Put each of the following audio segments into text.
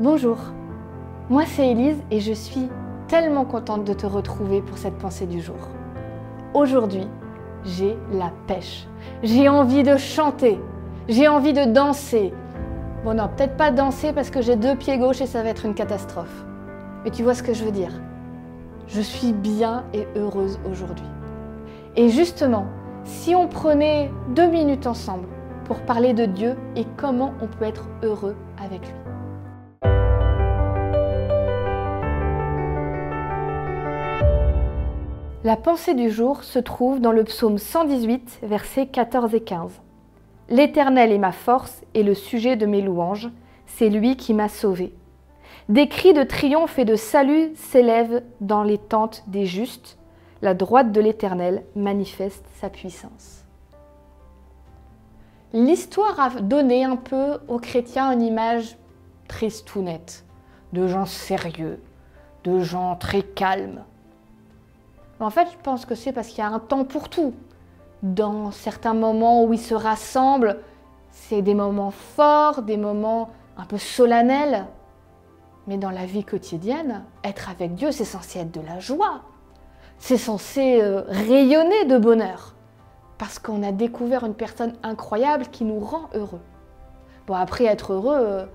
Bonjour, moi c'est Élise et je suis tellement contente de te retrouver pour cette pensée du jour. Aujourd'hui, j'ai la pêche. J'ai envie de chanter. J'ai envie de danser. Bon non, peut-être pas danser parce que j'ai deux pieds gauches et ça va être une catastrophe. Mais tu vois ce que je veux dire. Je suis bien et heureuse aujourd'hui. Et justement, si on prenait deux minutes ensemble pour parler de Dieu et comment on peut être heureux avec lui. La pensée du jour se trouve dans le psaume 118, versets 14 et 15. L'Éternel est ma force et le sujet de mes louanges, c'est lui qui m'a sauvé. Des cris de triomphe et de salut s'élèvent dans les tentes des justes, la droite de l'Éternel manifeste sa puissance. L'histoire a donné un peu aux chrétiens une image triste ou nette, de gens sérieux, de gens très calmes, en fait, je pense que c'est parce qu'il y a un temps pour tout. Dans certains moments où ils se rassemblent, c'est des moments forts, des moments un peu solennels. Mais dans la vie quotidienne, être avec Dieu, c'est censé être de la joie. C'est censé euh, rayonner de bonheur. Parce qu'on a découvert une personne incroyable qui nous rend heureux. Bon, après, être heureux, euh,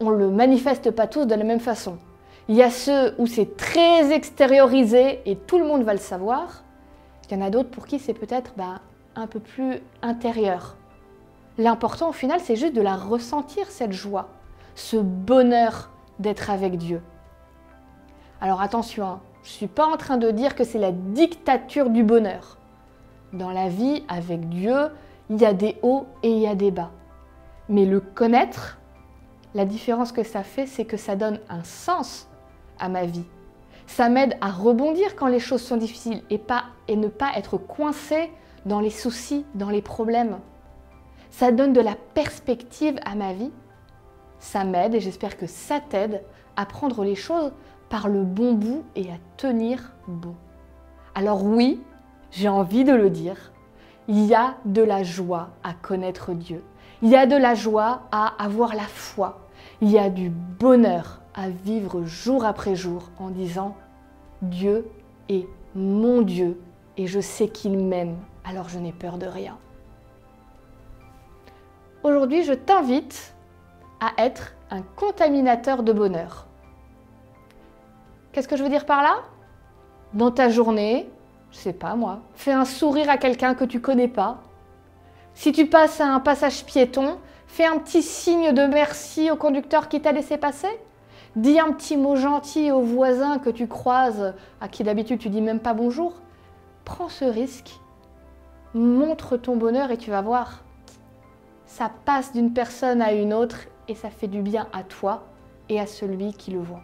on ne le manifeste pas tous de la même façon. Il y a ceux où c'est très extériorisé et tout le monde va le savoir. Il y en a d'autres pour qui c'est peut-être bah, un peu plus intérieur. L'important au final, c'est juste de la ressentir, cette joie, ce bonheur d'être avec Dieu. Alors attention, hein, je ne suis pas en train de dire que c'est la dictature du bonheur. Dans la vie, avec Dieu, il y a des hauts et il y a des bas. Mais le connaître, la différence que ça fait, c'est que ça donne un sens à ma vie. Ça m'aide à rebondir quand les choses sont difficiles et, pas, et ne pas être coincé dans les soucis, dans les problèmes. Ça donne de la perspective à ma vie. Ça m'aide et j'espère que ça t'aide à prendre les choses par le bon bout et à tenir bon. Alors oui, j'ai envie de le dire, il y a de la joie à connaître Dieu. Il y a de la joie à avoir la foi. Il y a du bonheur à vivre jour après jour en disant Dieu est mon Dieu et je sais qu'il m'aime, alors je n'ai peur de rien. Aujourd'hui, je t'invite à être un contaminateur de bonheur. Qu'est-ce que je veux dire par là? Dans ta journée, je sais pas moi, fais un sourire à quelqu'un que tu connais pas. Si tu passes à un passage piéton, fais un petit signe de merci au conducteur qui t'a laissé passer. Dis un petit mot gentil au voisin que tu croises, à qui d'habitude tu dis même pas bonjour. Prends ce risque, montre ton bonheur et tu vas voir. Ça passe d'une personne à une autre et ça fait du bien à toi et à celui qui le voit.